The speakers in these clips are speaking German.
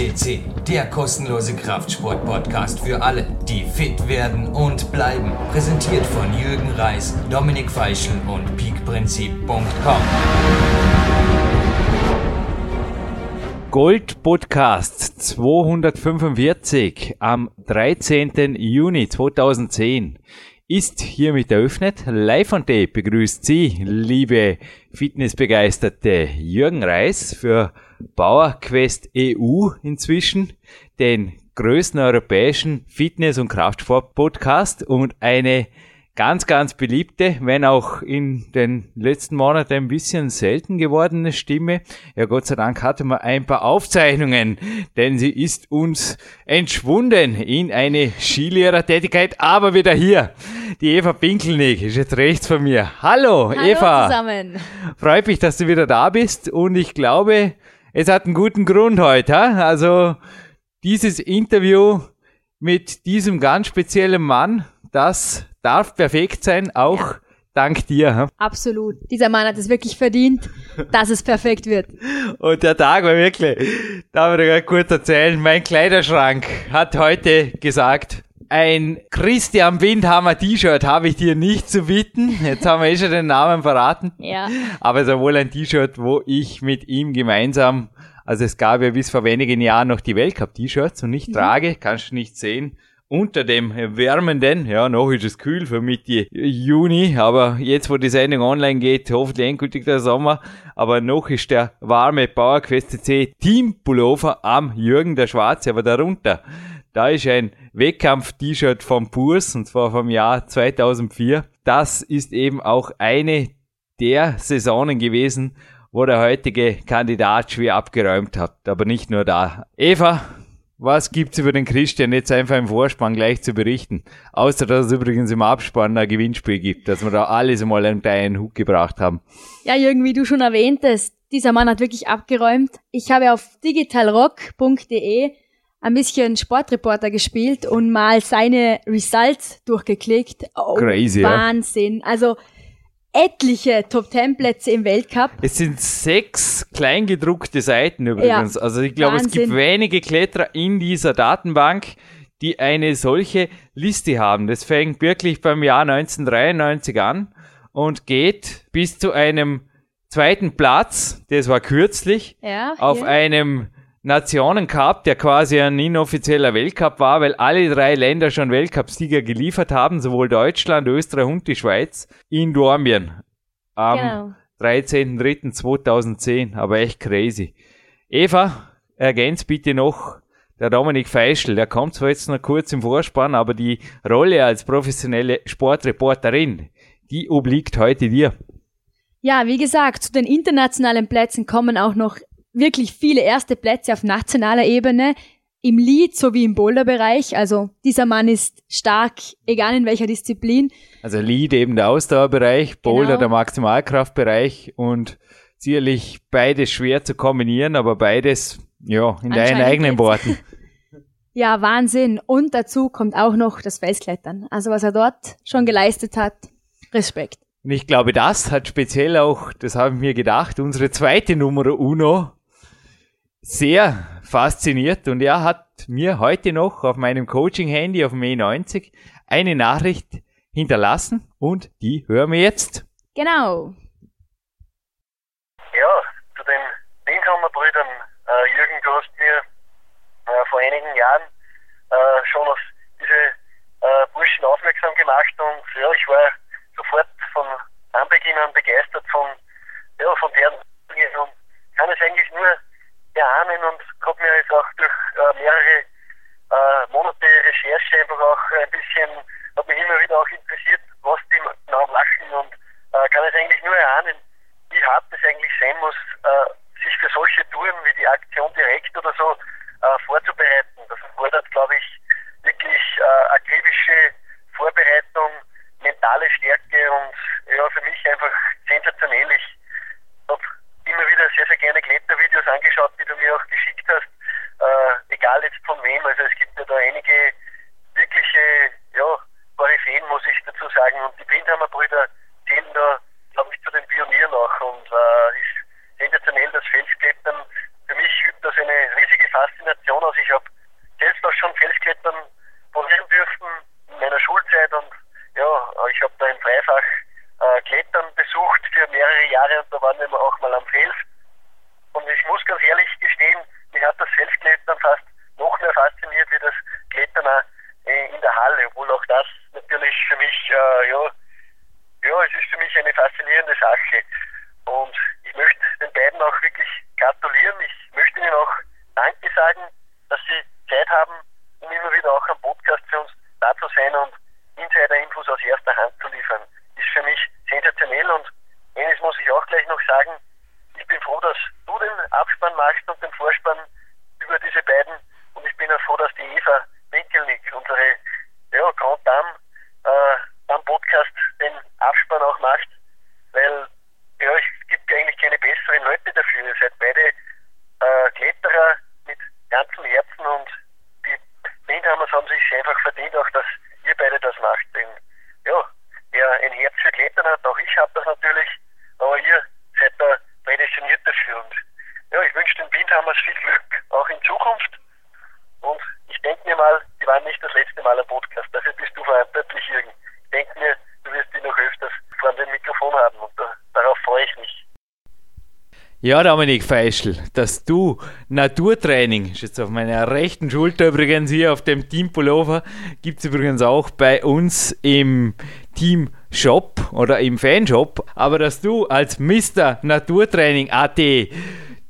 CC, der kostenlose Kraftsport-Podcast für alle, die fit werden und bleiben. Präsentiert von Jürgen Reis, Dominik Feischl und peakprinzip.com. Gold Podcast 245 am 13. Juni 2010 ist hiermit eröffnet. Live on Tape begrüßt Sie, liebe Fitnessbegeisterte Jürgen Reis für PowerQuest EU inzwischen, den größten europäischen Fitness- und Kraftsport-Podcast und eine ganz, ganz beliebte, wenn auch in den letzten Monaten ein bisschen selten gewordene Stimme. Ja, Gott sei Dank hatte man ein paar Aufzeichnungen, denn sie ist uns entschwunden in eine Skilehrertätigkeit, aber wieder hier. Die Eva Pinkelnick ist jetzt rechts von mir. Hallo, Hallo Eva. zusammen. Freut mich, dass du wieder da bist und ich glaube, es hat einen guten Grund heute. Also dieses Interview mit diesem ganz speziellen Mann, das darf perfekt sein, auch dank dir. Absolut. Dieser Mann hat es wirklich verdient, dass es perfekt wird. Und der Tag war wirklich, darf ich gerade kurz erzählen, mein Kleiderschrank hat heute gesagt, ein Christian Windhammer T-Shirt habe ich dir nicht zu bieten. Jetzt haben wir eh schon den Namen verraten. Ja. Aber es ist ja wohl ein T-Shirt, wo ich mit ihm gemeinsam, also es gab ja bis vor wenigen Jahren noch die Weltcup-T-Shirts und ich trage, kannst du nicht sehen, unter dem wärmenden, ja, noch ist es kühl für Mitte Juni, aber jetzt, wo die Sendung online geht, hoffentlich endgültig der Sommer, aber noch ist der warme PowerQuest CC Team Pullover am Jürgen der Schwarze, aber darunter, da ist ein Wettkampf-T-Shirt vom Purs, und zwar vom Jahr 2004. Das ist eben auch eine der Saisonen gewesen, wo der heutige Kandidat schwer abgeräumt hat. Aber nicht nur da. Eva, was gibt's über den Christian jetzt einfach im Vorspann gleich zu berichten? Außer, dass es übrigens im Abspann ein Gewinnspiel gibt, dass wir da alles einmal einen kleinen Hut gebracht haben. Ja, Jürgen, wie du schon erwähntest, dieser Mann hat wirklich abgeräumt. Ich habe auf digitalrock.de ein bisschen Sportreporter gespielt und mal seine Results durchgeklickt. Oh, Crazy, ja. Wahnsinn. Also etliche Top 10 Plätze im Weltcup. Es sind sechs kleingedruckte Seiten übrigens. Ja, also ich glaube, es gibt wenige Kletterer in dieser Datenbank, die eine solche Liste haben. Das fängt wirklich beim Jahr 1993 an und geht bis zu einem zweiten Platz, das war kürzlich, Ja, auf einem Nationencup, der quasi ein inoffizieller Weltcup war, weil alle drei Länder schon Weltcupsieger geliefert haben, sowohl Deutschland, Österreich und die Schweiz, in Dormien am Genau. 13.03.2010, aber echt crazy. Eva, ergänzt bitte noch der Dominik Feischl, der kommt zwar jetzt noch kurz im Vorspann, aber die Rolle als professionelle Sportreporterin, die obliegt heute dir. Ja, wie gesagt, zu den internationalen Plätzen kommen auch noch wirklich viele erste Plätze auf nationaler Ebene im Lead sowie im Boulderbereich. Also dieser Mann ist stark, egal in welcher Disziplin. Also Lead eben der Ausdauerbereich, Boulder Genau. der Maximalkraftbereich und sicherlich beides schwer zu kombinieren, aber beides, ja, in deinen eigenen. Worten. Ja, Wahnsinn. Und dazu kommt auch noch das Felsklettern. Also was er dort schon geleistet hat, Respekt. Und ich glaube, das hat speziell auch, das habe ich mir gedacht, unsere zweite Nummer Uno sehr fasziniert und er hat mir heute noch auf meinem Coaching-Handy auf dem E90 eine Nachricht hinterlassen und die hören wir jetzt. Genau. Ja, zu den Windhammer-Brüdern. Äh, Jürgen, du hast mir äh, vor einigen Jahren äh, schon auf diese äh, Burschen aufmerksam gemacht und ja, ich war sofort von Anbeginn an begeistert von, ja, von deren Dinge und kann es eigentlich nur erahnen und habe mir jetzt auch durch äh, mehrere äh, Monate Recherche einfach auch ein bisschen, hat mich immer wieder auch interessiert, was die genau machen und äh, kann es eigentlich nur erahnen, wie hart es eigentlich sein muss, äh, sich für solche Touren wie die Aktion direkt oder so äh, vorzubereiten. Das erfordert, glaube ich, wirklich äh, akribische Vorbereitung, mentale Stärke und ja, für mich einfach sensationell. Ich habe immer wieder sehr, sehr gerne Klettervideos angeschaut, die du mir auch geschickt hast, äh, egal jetzt von wem. Also es gibt ja da einige wirkliche, ja, Koryphäen, muss ich dazu sagen. Und die Bindhammer-Brüder zählen da, glaube ich, zu den Pionieren auch. Und äh, ist sensationell das Felsklettern. Für mich übt das eine riesige Faszination faszinierende Sache. Und ich möchte den beiden auch wirklich gratulieren. Ich möchte ihnen auch Danke sagen, dass sie Zeit haben, um immer wieder auch am Podcast für uns da zu sein und Insider-Infos aus erster Hand zu liefern. Ist für mich sensationell und eines muss ich auch gleich noch sagen, ich bin froh, dass du den Abspann machst und den Vorspann über diese beiden und ich bin auch froh, dass die Eva Winkelnick, unsere ja, Grand Dame, äh, am Podcast den Abspann auch macht, weil ja, es gibt eigentlich keine besseren Leute dafür. Ihr seid beide äh, Kletterer mit ganzem Herzen und die Windhammers haben sich einfach verdient, auch dass ihr beide das macht. Denn ja, wer ein Herz für Klettern hat, auch ich habe das natürlich, aber ihr seid da prädestiniert dafür. Und ja, ich wünsche den Windhammers viel Glück, auch in Zukunft. Und ich denke mir mal, die waren nicht das letzte Mal am Podcast. Dafür bist du verantwortlich, Jürgen. Ich denke mir, du wirst die noch öfters vor dem Mikrofon haben und da, darauf freue ich mich. Ja, Dominik Feischl, dass du Naturtraining, ist jetzt auf meiner rechten Schulter übrigens hier auf dem Team Pullover, gibt es übrigens auch bei uns im Team Shop oder im Fanshop, aber dass du als Mr. Naturtraining AT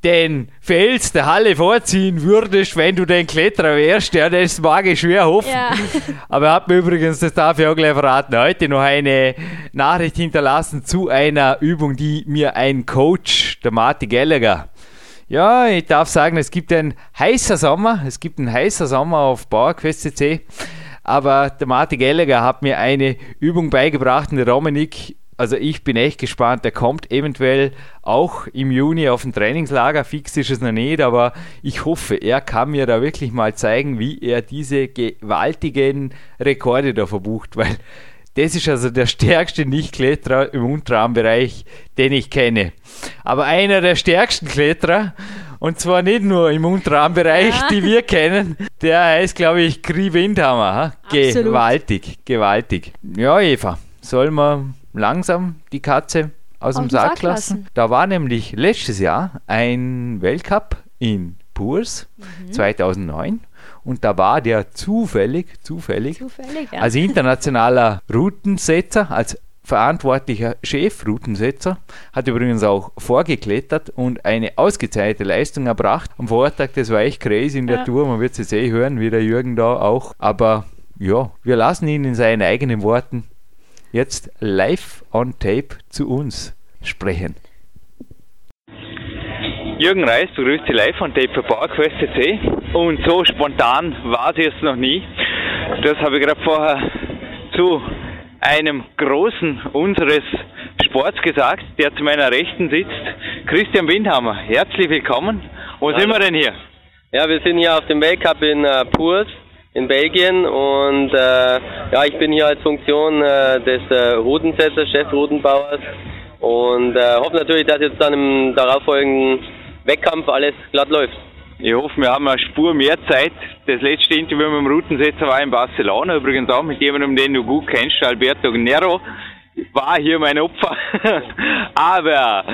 den Fels der Halle vorziehen würdest, wenn du den Kletterer wärst, ja, das mag ich schwer hoffen. Ja. Aber er hat mir übrigens, das darf ich auch gleich verraten, heute noch eine Nachricht hinterlassen zu einer Übung, die mir ein Coach, der Marty Gallagher, ja, ich darf sagen, es gibt ein heißer Sommer, es gibt einen heißer Sommer auf Bauerquest CC, aber der Marty Gallagher hat mir eine Übung beigebracht und der Dominik also ich bin echt gespannt. Der kommt eventuell auch im Juni auf ein Trainingslager. Fix ist es noch nicht, aber ich hoffe, er kann mir da wirklich mal zeigen, wie er diese gewaltigen Rekorde da verbucht, weil das ist also der stärkste Nicht-Kletterer im Unterarmbereich, den ich kenne. Aber einer der stärksten Kletterer, und zwar nicht nur im Unterarmbereich, ja. die wir kennen, der heißt, glaube ich, Kri Windhammer. Gewaltig, gewaltig. Ja, Eva, soll man langsam die Katze aus, dem Sack, Sack lassen. lassen. Da war nämlich letztes Jahr ein Weltcup in Purs mhm. 2009 und da war der zufällig, zufällig, zufällig ja. als internationaler Routensetzer, als verantwortlicher Chefroutensetzer, hat übrigens auch vorgeklettert und eine ausgezeichnete Leistung erbracht. Am Vortag, das war echt crazy in der ja. Tour, man wird es eh hören, wie der Jürgen da auch. Aber ja, wir lassen ihn in seinen eigenen Worten jetzt live on tape zu uns sprechen. Jürgen Reis begrüßt Sie live on tape für CC und so spontan war es jetzt noch nie. Das habe ich gerade vorher zu einem Großen unseres Sports gesagt, der zu meiner Rechten sitzt, Christian Windhammer. Herzlich willkommen. Wo sind wir denn hier? Ja, wir sind hier auf dem Weltcup in uh, Purs in Belgien und äh, ja, ich bin hier als Funktion äh, des äh, Rutensetzers, Chefrutenbauers und äh, hoffe natürlich, dass jetzt dann im darauffolgenden Wettkampf alles glatt läuft. Ich hoffe, wir haben eine Spur mehr Zeit. Das letzte Interview mit dem Routensetzer war in Barcelona, übrigens auch mit jemandem, den du gut kennst, Alberto Nero. War hier mein Opfer. Aber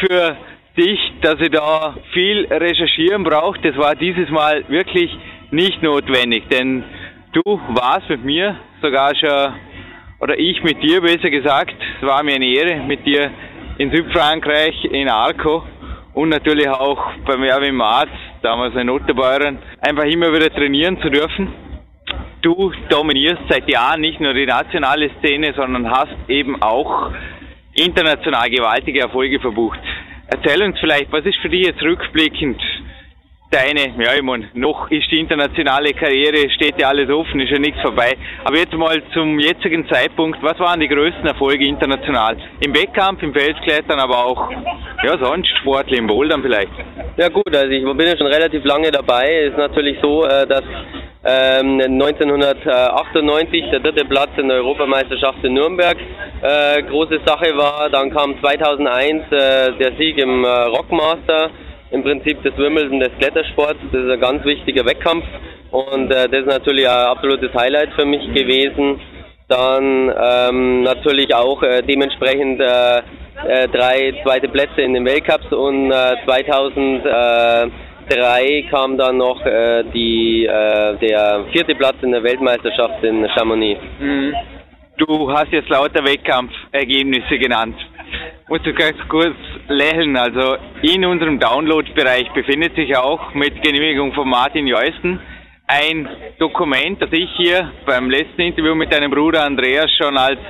für dich, dass ich da viel recherchieren brauche, das war dieses Mal wirklich nicht notwendig, denn du warst mit mir sogar schon, oder ich mit dir besser gesagt, es war mir eine Ehre, mit dir in Südfrankreich, in Arco und natürlich auch beim Erwin Marz, damals ein Otterbeuren, einfach immer wieder trainieren zu dürfen. Du dominierst seit Jahren nicht nur die nationale Szene, sondern hast eben auch international gewaltige Erfolge verbucht. Erzähl uns vielleicht, was ist für dich jetzt rückblickend deine, ja, ich meine, noch ist die internationale Karriere, steht ja alles offen, ist ja nichts vorbei. Aber jetzt mal zum jetzigen Zeitpunkt, was waren die größten Erfolge international? Im Wettkampf, im Felsklettern, aber auch, ja, sonst sportlich, im Bouldern vielleicht? Ja gut, also ich bin ja schon relativ lange dabei. Es ist natürlich so, äh, dass 1998 ähm, der dritte Platz in der Europameisterschaft in Nürnberg äh, große Sache war. Dann kam 2001 äh, der Sieg im Rockmaster im Prinzip das Wimbledon des Klettersports. Das ist ein ganz wichtiger Wettkampf und äh, das ist natürlich ein absolutes Highlight für mich gewesen. Dann ähm, natürlich auch äh, dementsprechend äh, äh, drei zweite Plätze in den Weltcups und äh, 2003 kam dann noch äh, die, äh, der vierte Platz in der Weltmeisterschaft in Chamonix. Mhm. Du hast jetzt lauter Wettkampfergebnisse genannt. Muss ich ganz kurz lächeln. Also in unserem Download-Bereich befindet sich auch mit Genehmigung von Martin Jeusten ein Dokument, das ich hier beim letzten Interview mit deinem Bruder Andreas schon als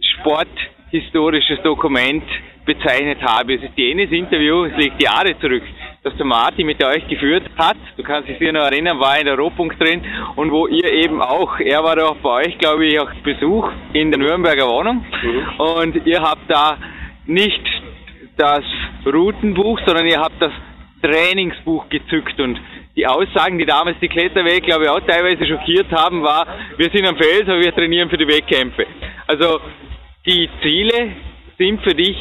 sporthistorisches Dokument bezeichnet habe. Es ist jenes Interview, es liegt Jahre zurück, das der Martin mit euch geführt hat. Du kannst dich noch erinnern, war in der Rohpunkt drin und wo ihr eben auch, er war auch bei euch, glaube ich, auf Besuch in der Nürnberger Wohnung mhm. und ihr habt da nicht das Routenbuch, sondern ihr habt das Trainingsbuch gezückt und die Aussagen, die damals die Kletterwelt, glaube ich, auch teilweise schockiert haben, war, wir sind am Fels, aber wir trainieren für die Wettkämpfe. Also die Ziele sind für dich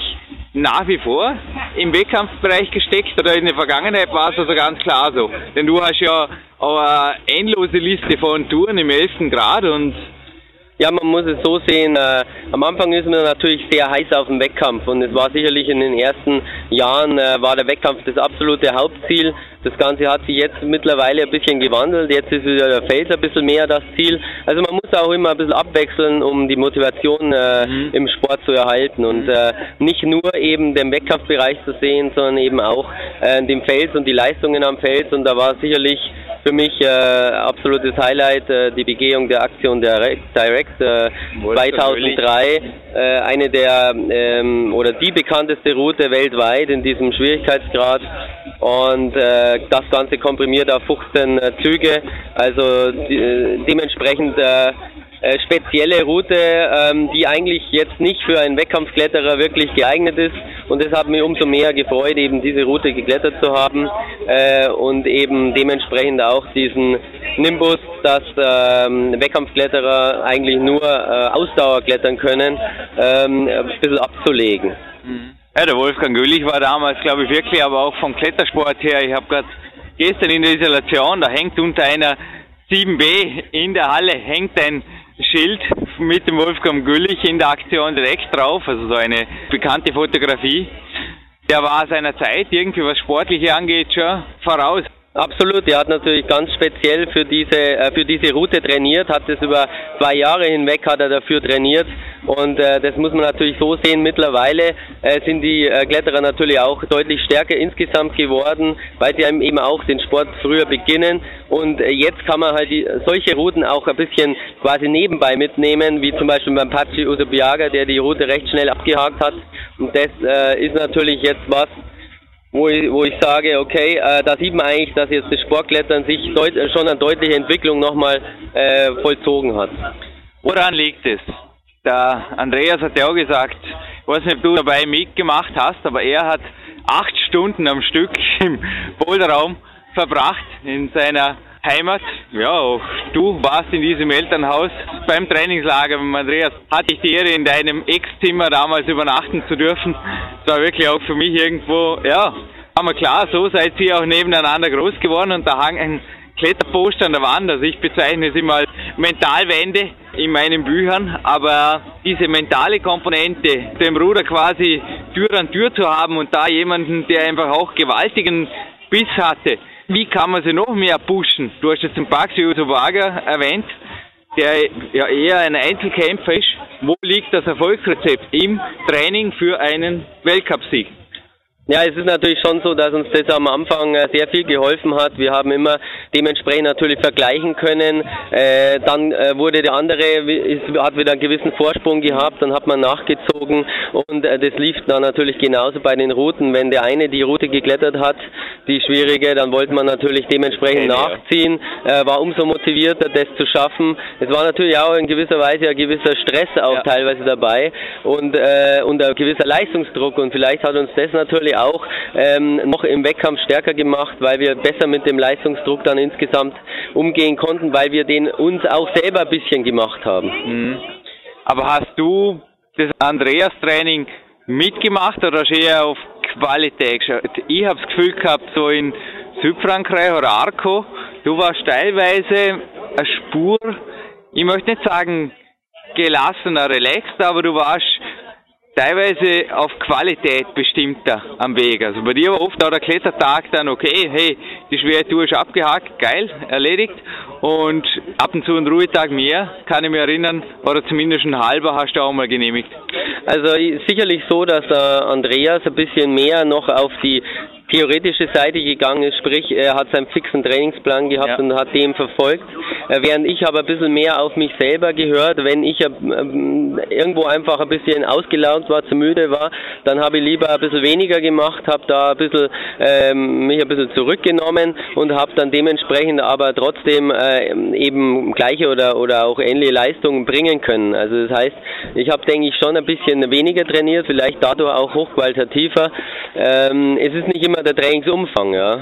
nach wie vor im Wettkampfbereich gesteckt oder in der Vergangenheit war es also ganz klar so. Denn du hast ja eine endlose Liste von Touren im 11. Grad und ja, man muss es so sehen, äh, am Anfang ist man natürlich sehr heiß auf den Wettkampf und es war sicherlich in den ersten Jahren äh, war der Wettkampf das absolute Hauptziel. Das Ganze hat sich jetzt mittlerweile ein bisschen gewandelt, jetzt ist wieder der Fels ein bisschen mehr das Ziel. Also man muss auch immer ein bisschen abwechseln, um die Motivation äh, mhm. im Sport zu erhalten und äh, nicht nur eben den Wettkampfbereich zu sehen, sondern eben auch äh, den Fels und die Leistungen am Fels und da war sicherlich für mich äh, absolutes Highlight äh, die Begehung der Aktion Direct, Direct äh, 2003. Äh, eine der ähm, oder die bekannteste Route weltweit in diesem Schwierigkeitsgrad und äh, das Ganze komprimiert auf 15 äh, Züge. Also die, äh, dementsprechend äh, äh, spezielle Route, ähm, die eigentlich jetzt nicht für einen Wettkampfkletterer wirklich geeignet ist. Und es hat mich umso mehr gefreut, eben diese Route geklettert zu haben äh, und eben dementsprechend auch diesen Nimbus, dass ähm, Wettkampfkletterer eigentlich nur äh, Ausdauer klettern können, ähm, ein bisschen abzulegen. Mhm. Ja, der Wolfgang Güllich war damals, glaube ich, wirklich, aber auch vom Klettersport her. Ich habe gerade gestern in der Isolation, da hängt unter einer 7B in der Halle hängt ein Schild mit dem Wolfgang Güllich in der Aktion direkt drauf, also so eine bekannte Fotografie. Der war seiner Zeit irgendwie, was Sportliche angeht, schon voraus. Absolut, er hat natürlich ganz speziell für diese, äh, für diese Route trainiert, hat es über zwei Jahre hinweg hat er dafür trainiert und äh, das muss man natürlich so sehen. Mittlerweile äh, sind die äh, Kletterer natürlich auch deutlich stärker insgesamt geworden, weil sie eben auch den Sport früher beginnen und äh, jetzt kann man halt die, solche Routen auch ein bisschen quasi nebenbei mitnehmen, wie zum Beispiel beim Pachi Usobiaga, der die Route recht schnell abgehakt hat und das äh, ist natürlich jetzt was, wo ich, wo ich sage, okay, äh, da sieht man eigentlich, dass jetzt das Sportklettern sich schon eine deutliche Entwicklung nochmal äh, vollzogen hat. Woran liegt es? Der Andreas hat ja auch gesagt, ich weiß nicht, ob du dabei mitgemacht hast, aber er hat acht Stunden am Stück im Boulderraum verbracht in seiner Heimat. Ja, auch du warst in diesem Elternhaus beim Trainingslager mit Andreas. Hatte ich die Ehre, in deinem Ex-Zimmer damals übernachten zu dürfen. Das war wirklich auch für mich irgendwo, ja, aber klar, so seid ihr auch nebeneinander groß geworden und da hang ein Kletterposter an der Wand. Also ich bezeichne es immer als Mentalwände in meinen Büchern, aber diese mentale Komponente, dem Ruder quasi Tür an Tür zu haben und da jemanden, der einfach auch gewaltigen Biss hatte, wie kann man sie noch mehr pushen? Du hast jetzt den Baxi Usovaga erwähnt, der ja eher ein Einzelkämpfer ist. Wo liegt das Erfolgsrezept im Training für einen Weltcupsieg? Ja, es ist natürlich schon so, dass uns das am Anfang äh, sehr viel geholfen hat. Wir haben immer dementsprechend natürlich vergleichen können. Äh, dann äh, wurde der andere, ist, hat wieder einen gewissen Vorsprung gehabt, dann hat man nachgezogen und äh, das lief dann natürlich genauso bei den Routen. Wenn der eine die Route geklettert hat, die schwierige, dann wollte man natürlich dementsprechend nachziehen, äh, war umso motivierter, das zu schaffen. Es war natürlich auch in gewisser Weise ein gewisser Stress auch ja. teilweise dabei und, äh, und ein gewisser Leistungsdruck und vielleicht hat uns das natürlich auch ähm, noch im Wettkampf stärker gemacht, weil wir besser mit dem Leistungsdruck dann insgesamt umgehen konnten, weil wir den uns auch selber ein bisschen gemacht haben. Mhm. Aber hast du das Andreas-Training mitgemacht oder hast du eher auf Qualität geschaut? Ich habe das Gefühl gehabt, so in Südfrankreich oder Arco, du warst teilweise eine Spur, ich möchte nicht sagen gelassener, relaxed, aber du warst teilweise auf Qualität bestimmter am Weg. Also bei dir war oft auch der Klettertag dann, okay, hey, die schwere Tour ist abgehakt, geil, erledigt. Und ab und zu ein Ruhetag mehr, kann ich mich erinnern, oder zumindest ein halber hast du auch mal genehmigt. Also sicherlich so, dass äh, Andreas ein bisschen mehr noch auf die theoretische Seite gegangen ist, sprich er hat seinen fixen Trainingsplan gehabt ja. und hat dem verfolgt, äh, während ich aber ein bisschen mehr auf mich selber gehört, wenn ich ähm, irgendwo einfach ein bisschen ausgelaugt war, zu müde war, dann habe ich lieber ein bisschen weniger gemacht, habe da ein bisschen ähm, mich ein bisschen zurückgenommen und habe dann dementsprechend aber trotzdem äh, eben gleiche oder oder auch ähnliche Leistungen bringen können. Also das heißt, ich habe denke ich schon ein bisschen weniger trainiert, vielleicht dadurch auch hochqualitativer. Ähm, es ist nicht immer der Trainingsumfang, ja.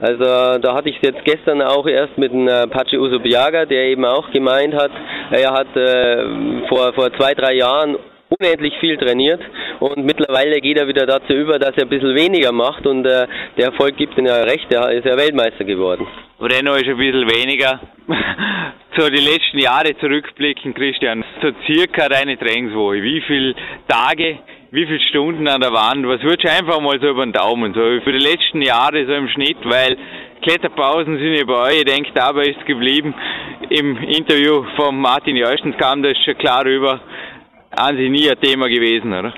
Also da hatte ich es jetzt gestern auch erst mit einem äh, Pachi Usubiaga, der eben auch gemeint hat, er hat äh, vor, vor zwei, drei Jahren unendlich viel trainiert und mittlerweile geht er wieder dazu über, dass er ein bisschen weniger macht und äh, der Erfolg gibt ihm ja recht, er ist ja Weltmeister geworden. Renno ist ein bisschen weniger. so die letzten Jahre zurückblicken, Christian, so circa deine Trainingswoche, wie viele Tage wie viele Stunden an der Wand, was würdest du einfach mal so über den Daumen, so für die letzten Jahre so im Schnitt, weil Kletterpausen sind ja bei euch, ich denke, dabei ist geblieben. Im Interview von Martin Jörstens kam das schon klar rüber, an sich nie ein Thema gewesen, oder?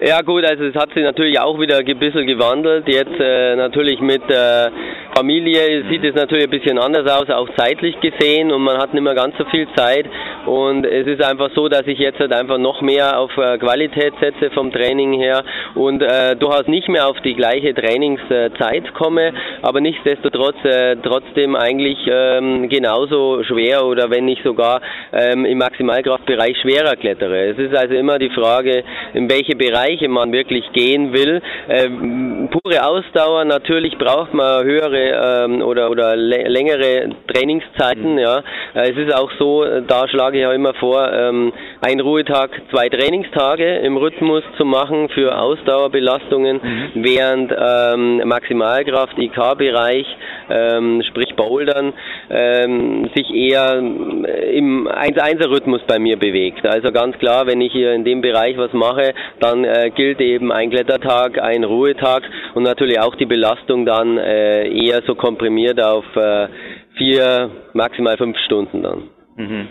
Ja gut, also es hat sich natürlich auch wieder ein bisschen gewandelt. Jetzt äh, natürlich mit äh, Familie sieht es natürlich ein bisschen anders aus, auch zeitlich gesehen und man hat nicht mehr ganz so viel Zeit und es ist einfach so, dass ich jetzt halt einfach noch mehr auf äh, Qualität setze vom Training her und äh, durchaus nicht mehr auf die gleiche Trainingszeit komme, aber nichtsdestotrotz äh, trotzdem eigentlich ähm, genauso schwer oder wenn nicht sogar ähm, im Maximalkraftbereich schwerer klettere. Es ist also immer die Frage, in welche Bereiche man wirklich gehen will. Ähm, pure Ausdauer, natürlich braucht man höhere ähm, oder, oder längere Trainingszeiten. Mhm. Ja. Äh, es ist auch so, da schlage ich ja immer vor, ähm, ein Ruhetag, zwei Trainingstage im Rhythmus zu machen für Ausdauerbelastungen, mhm. während ähm, Maximalkraft, IK-Bereich, ähm, sprich Bouldern, ähm, sich eher im 1-1er-Rhythmus bei mir bewegt. Also ganz klar, wenn ich hier in dem Bereich was mache, dann äh, gilt eben ein Klettertag, ein Ruhetag und natürlich auch die Belastung dann äh, eher eher so komprimiert auf äh, vier, maximal fünf Stunden dann. Mhm.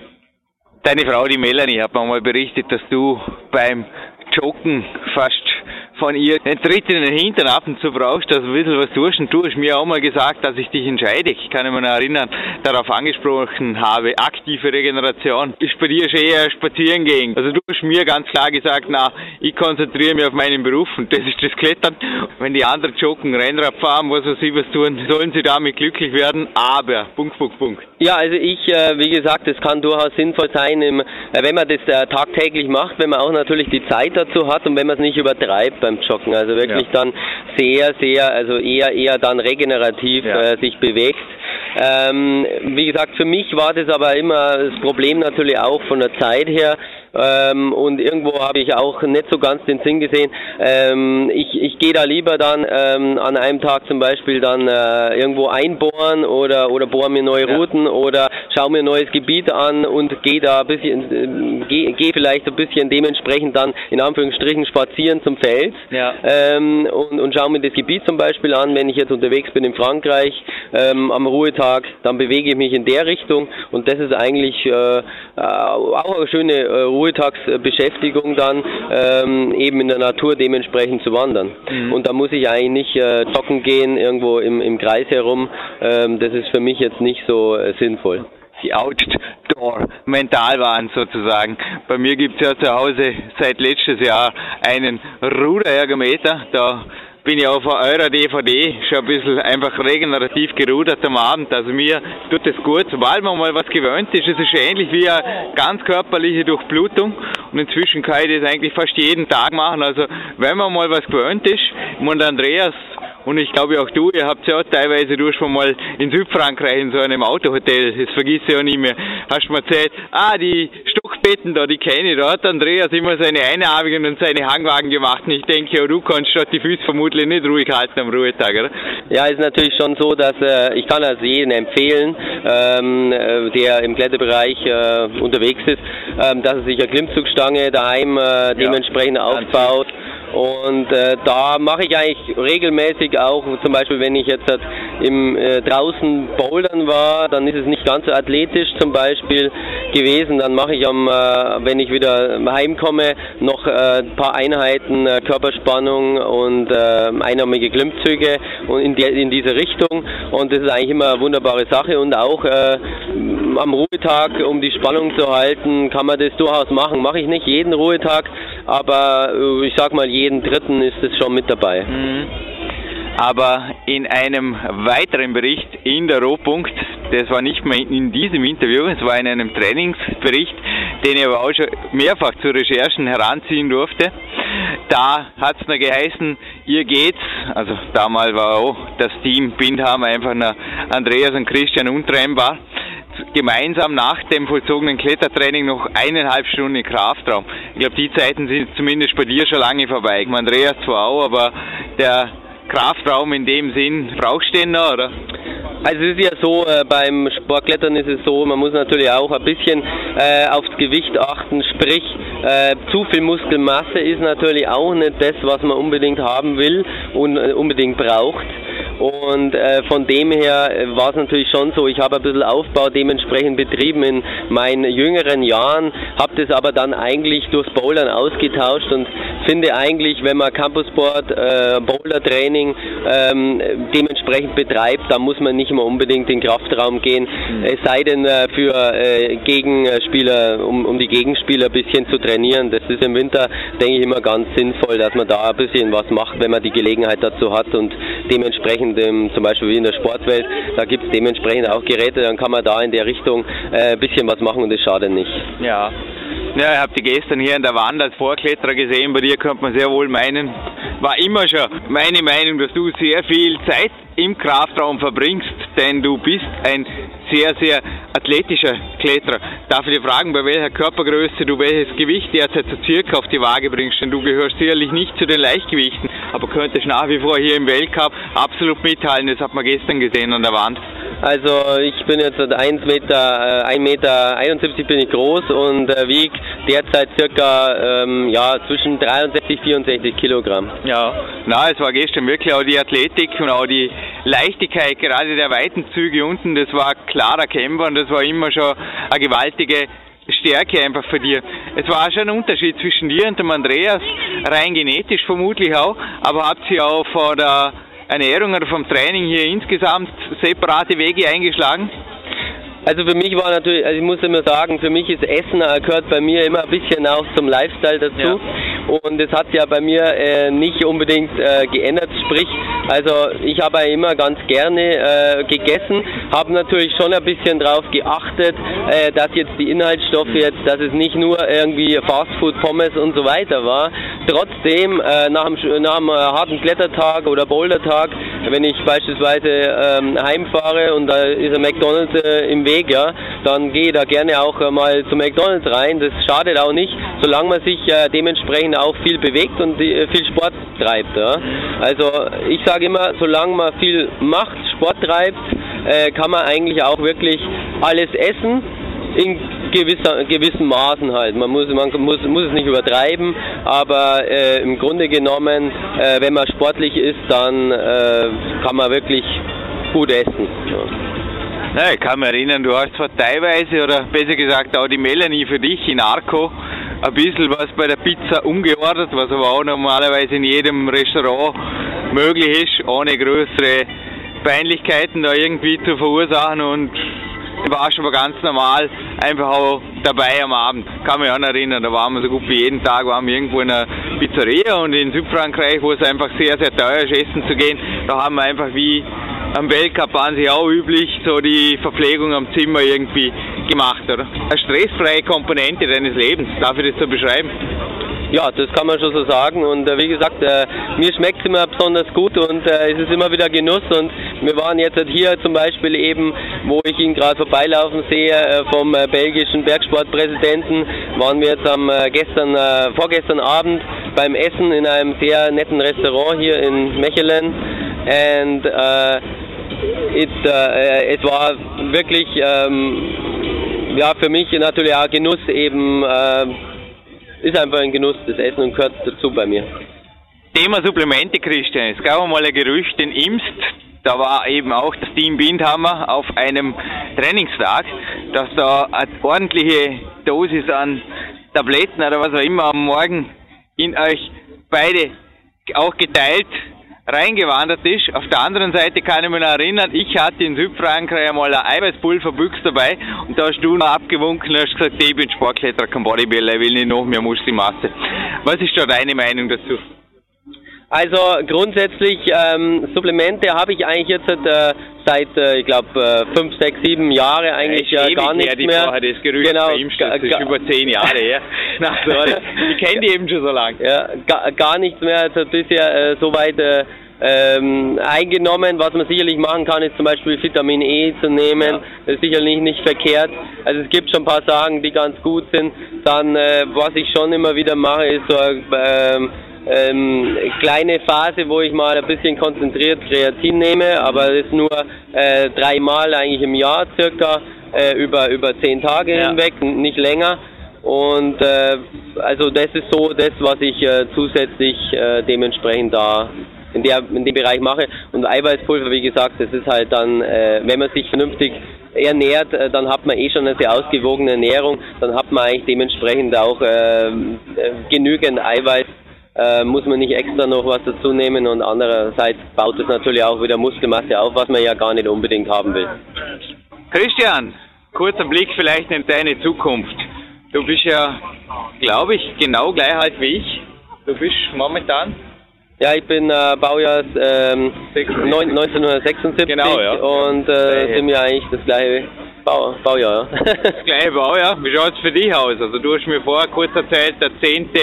Deine Frau, die Melanie, hat mir mal berichtet, dass du beim Joggen fast von ihr einen Tritt in den Hintern ab und zu brauchst, dass du ein bisschen was tust. Und du hast mir auch mal gesagt, dass ich dich entscheide. Ich kann mich noch erinnern, darauf angesprochen habe, aktive Regeneration ist bei dir schon eher spazieren gehen. Also du hast mir ganz klar gesagt, na, ich konzentriere mich auf meinen Beruf und das ist das Klettern. Wenn die anderen joggen, Rennrad fahren, was weiß ich was tun, sollen sie damit glücklich werden. Aber, Punkt, Punkt, Punkt. Ja, also ich, äh, wie gesagt, das kann durchaus sinnvoll sein, äh, wenn man das äh, tagtäglich macht, wenn man auch natürlich die Zeit dazu hat und wenn man es nicht übertreibt beim Joggen. Also wirklich ja. dann sehr, sehr, also eher, eher dann regenerativ ja. äh, sich bewegt. Ähm, wie gesagt, für mich war das aber immer das Problem natürlich auch von der Zeit her. Ähm, und irgendwo habe ich auch nicht so ganz den Sinn gesehen. Ähm, ich ich gehe da lieber dann ähm, an einem Tag zum Beispiel dann äh, irgendwo einbohren oder oder bohren mir neue ja. Routen oder schaue mir ein neues Gebiet an und gehe da ein bisschen, äh, gehe geh vielleicht ein bisschen dementsprechend dann in Anführungsstrichen spazieren zum Feld ja. ähm, und, und schaue mir das Gebiet zum Beispiel an, wenn ich jetzt unterwegs bin in Frankreich ähm, am Ruhetag, dann bewege ich mich in der Richtung und das ist eigentlich äh, auch eine schöne äh, Ruhetagsbeschäftigung dann ähm, eben in der Natur dementsprechend zu wandern. Mhm. Und da muss ich eigentlich nicht äh, joggen gehen irgendwo im, im Kreis herum. Ähm, das ist für mich jetzt nicht so äh, sinnvoll die Outdoor mental waren sozusagen. Bei mir gibt es ja zu Hause seit letztes Jahr einen Ruderergometer, da bin ich auf eurer DVD schon ein bisschen einfach regenerativ gerudert am Abend. Also mir tut es gut, sobald man mal was gewöhnt ist. Es ist ähnlich wie eine ganz körperliche Durchblutung. Und inzwischen kann ich das eigentlich fast jeden Tag machen. Also wenn man mal was gewöhnt ist, und Andreas und ich glaube auch du, ihr habt ja auch teilweise, du hast mal in Südfrankreich in so einem Autohotel, das vergisst ich auch nicht mehr, hast mir erzählt, ah, die Stockbetten da, die kenne ich, da hat Andreas immer seine Einarmigen und seine Hangwagen gemacht. Und ich denke, du kannst dort die Füße vermutlich nicht ruhig halten am Ruhetag, oder? Ja, ist natürlich schon so, dass äh, ich kann also jeden empfehlen, ähm, äh, der im Kletterbereich äh, unterwegs ist, ähm, dass er sich eine Klimmzugstange daheim äh, dementsprechend ja, aufbaut Und äh, da mache ich eigentlich regelmäßig auch, zum Beispiel wenn ich jetzt im äh, draußen bouldern war, dann ist es nicht ganz so athletisch zum Beispiel gewesen. Dann mache ich am, äh, wenn ich wieder heimkomme, noch äh, ein paar Einheiten äh, Körperspannung und äh, einarmige Klimmzüge und in, die, in diese Richtung. Und das ist eigentlich immer eine wunderbare Sache. Und auch äh, am Ruhetag, um die Spannung zu halten, kann man das durchaus machen. Mache ich nicht jeden Ruhetag, aber äh, ich sag mal, jeden dritten ist es schon mit dabei. Mhm. Aber in einem weiteren Bericht in der Rohpunkt, das war nicht mehr in diesem Interview, es war in einem Trainingsbericht, den ich aber auch schon mehrfach zu Recherchen heranziehen durfte. Da hat es mir geheißen, ihr geht's, also damals war auch das Team Bindhammer einfach nach Andreas und Christian untrennbar, gemeinsam nach dem vollzogenen Klettertraining noch eineinhalb Stunden Kraftraum. Ich glaube, die Zeiten sind zumindest bei dir schon lange vorbei. Andreas zwar auch, aber der Kraftraum in dem Sinn, brauchst du den noch, oder? Also es ist ja so, äh, beim Sportklettern ist es so, man muss natürlich auch ein bisschen äh, aufs Gewicht achten, sprich äh, zu viel Muskelmasse ist natürlich auch nicht das, was man unbedingt haben will und äh, unbedingt braucht. Und äh, von dem her äh, war es natürlich schon so, ich habe ein bisschen Aufbau dementsprechend betrieben in meinen jüngeren Jahren, habe das aber dann eigentlich durchs Bouldern ausgetauscht und finde eigentlich, wenn man Campussport, äh, Boulder-Training ähm, dementsprechend betreibt, dann muss man nicht immer unbedingt in den Kraftraum gehen, mhm. es sei denn äh, für äh, Gegenspieler, um, um die Gegenspieler ein bisschen zu trainieren. Das ist im Winter, denke ich, immer ganz sinnvoll, dass man da ein bisschen was macht, wenn man die Gelegenheit dazu hat und dementsprechend ähm, zum Beispiel wie in der Sportwelt, da gibt es dementsprechend auch Geräte, dann kann man da in der Richtung äh, ein bisschen was machen und das schadet nicht. Ja. Ja, ich habe die gestern hier in der Wand als Vorkletterer gesehen. Bei dir könnte man sehr wohl meinen, war immer schon meine Meinung, dass du sehr viel Zeit im Kraftraum verbringst, denn du bist ein sehr, sehr athletischer Kletterer. Darf ich dir fragen, bei welcher Körpergröße du welches Gewicht derzeit so circa auf die Waage bringst? Denn du gehörst sicherlich nicht zu den Leichtgewichten, aber könntest nach wie vor hier im Weltcup absolut mithalten. Das hat man gestern gesehen an der Wand. Also ich bin jetzt 1 Meter, 1 äh, Meter 71 bin ich groß und äh, wiege derzeit circa ähm, ja, zwischen 63 und 64 Kilogramm. Ja, na, es war gestern wirklich auch die Athletik und auch die Leichtigkeit, gerade der weiten Züge unten, das war klar erkennbar und das war immer schon eine gewaltige Stärke einfach für dir. Es war schon ein Unterschied zwischen dir und dem Andreas, rein genetisch vermutlich auch, aber habt ihr auch von der Ernährung oder vom Training hier insgesamt separate Wege eingeschlagen? Also für mich war natürlich, also ich muss immer sagen, für mich ist Essen äh, gehört bei mir immer ein bisschen auch zum Lifestyle dazu. Ja. Und es hat ja bei mir äh, nicht unbedingt äh, geändert. Sprich, also ich habe immer ganz gerne äh, gegessen, habe natürlich schon ein bisschen darauf geachtet, äh, dass jetzt die Inhaltsstoffe jetzt, dass es nicht nur irgendwie Fastfood, Pommes und so weiter war. Trotzdem äh, nach einem, nach einem harten Klettertag oder Bouldertag, wenn ich beispielsweise ähm, heimfahre und da ist ein McDonald's im Weg Weg, ja, dann gehe ich da gerne auch äh, mal zu McDonalds rein. Das schadet auch nicht, solange man sich äh, dementsprechend auch viel bewegt und äh, viel Sport treibt. Ja. Also ich sage immer, solange man viel macht, Sport treibt, äh, kann man eigentlich auch wirklich alles essen in gewisser, gewissen Maßen halt. Man muss, man muss, muss es nicht übertreiben, aber äh, im Grunde genommen, äh, wenn man sportlich ist, dann äh, kann man wirklich gut essen. Ja. Ja, ich kann mich erinnern, du hast zwar teilweise, oder besser gesagt auch die Melanie für dich in Arco, ein bisschen was bei der Pizza umgeordnet, was aber auch normalerweise in jedem Restaurant möglich ist, ohne größere Peinlichkeiten da irgendwie zu verursachen und war schon mal ganz normal, einfach auch dabei am Abend. Kann mich auch erinnern, da waren wir so gut wie jeden Tag, waren wir irgendwo in einer Pizzeria und in Südfrankreich, wo es einfach sehr, sehr teuer ist, essen zu gehen, da haben wir einfach wie am Weltcup waren sie auch üblich, so die Verpflegung am Zimmer irgendwie gemacht, oder? Eine stressfreie Komponente deines Lebens, darf ich das so beschreiben? Ja, das kann man schon so sagen und äh, wie gesagt, äh, mir schmeckt es immer besonders gut und äh, es ist immer wieder Genuss und wir waren jetzt halt hier zum Beispiel eben, wo ich ihn gerade vorbeilaufen sehe, äh, vom äh, belgischen Bergsportpräsidenten, waren wir jetzt am äh, gestern, vorgestern Abend beim Essen in einem sehr netten Restaurant hier in Mechelen und it, äh, es war wirklich ähm, ja, für mich natürlich auch Genuss eben, äh, ist einfach ein Genuss, das Essen und gehört dazu bei mir. Thema Supplemente, Christian. Es gab einmal ein Gerücht in Imst, da war eben auch das Team Bindhammer auf einem Trainingstag, dass da eine ordentliche Dosis an Tabletten oder was auch immer am Morgen in euch beide auch geteilt reingewandert ist. Auf der anderen Seite kann ich mich noch erinnern, ich hatte in Südfrankreich einmal eine Eiweißpulverbüchse dabei und da hast du noch abgewunken und hast gesagt, ich bin Sportkletterer, kein Bodybuilder, ich will nicht noch mehr Muskelmasse. Was ist da deine Meinung dazu? Also grundsätzlich ähm, Supplemente habe ich eigentlich jetzt äh, seit, äh, ich glaube, äh, fünf, sechs, sieben Jahre eigentlich ja, äh, gar nichts mehr. Vorher, das Gerücht genau, bei ihm das ist über zehn Jahre her. Na, sorry. ich kenne die eben schon so lange. Ja, gar, gar nichts mehr. Also bisher äh, soweit äh, ähm, eingenommen. Was man sicherlich machen kann, ist zum Beispiel Vitamin E zu nehmen. Ja. Das ist sicherlich nicht verkehrt. Also es gibt schon ein paar Sachen, die ganz gut sind. Dann, äh, was ich schon immer wieder mache, ist so ähm, ähm, kleine Phase, wo ich mal ein bisschen konzentriert Kreatin nehme, aber das ist nur äh, dreimal eigentlich im Jahr circa äh, über über zehn Tage ja. hinweg, nicht länger. Und äh, also das ist so das, was ich äh, zusätzlich äh, dementsprechend da in, der, in dem Bereich mache. Und Eiweißpulver, wie gesagt, das ist halt dann, äh, wenn man sich vernünftig ernährt, äh, dann hat man eh schon eine sehr ausgewogene Ernährung, dann hat man eigentlich dementsprechend auch äh, äh genügend Eiweiß äh, muss man nicht extra noch was dazu nehmen und andererseits baut es natürlich auch wieder Muskelmasse auf, was man ja gar nicht unbedingt haben will. Christian, kurzer Blick vielleicht in deine Zukunft. Du bist ja, glaube ich, genau gleich alt wie ich. Du bist momentan ja, ich bin äh, Baujahr ähm, 1976 genau, ja. und äh, sind ja eigentlich das gleiche Bau, Baujahr. Ja. das gleiche Baujahr. Wie schaut es für dich aus? Also du hast mir vorher kurz erzählt, der zehnte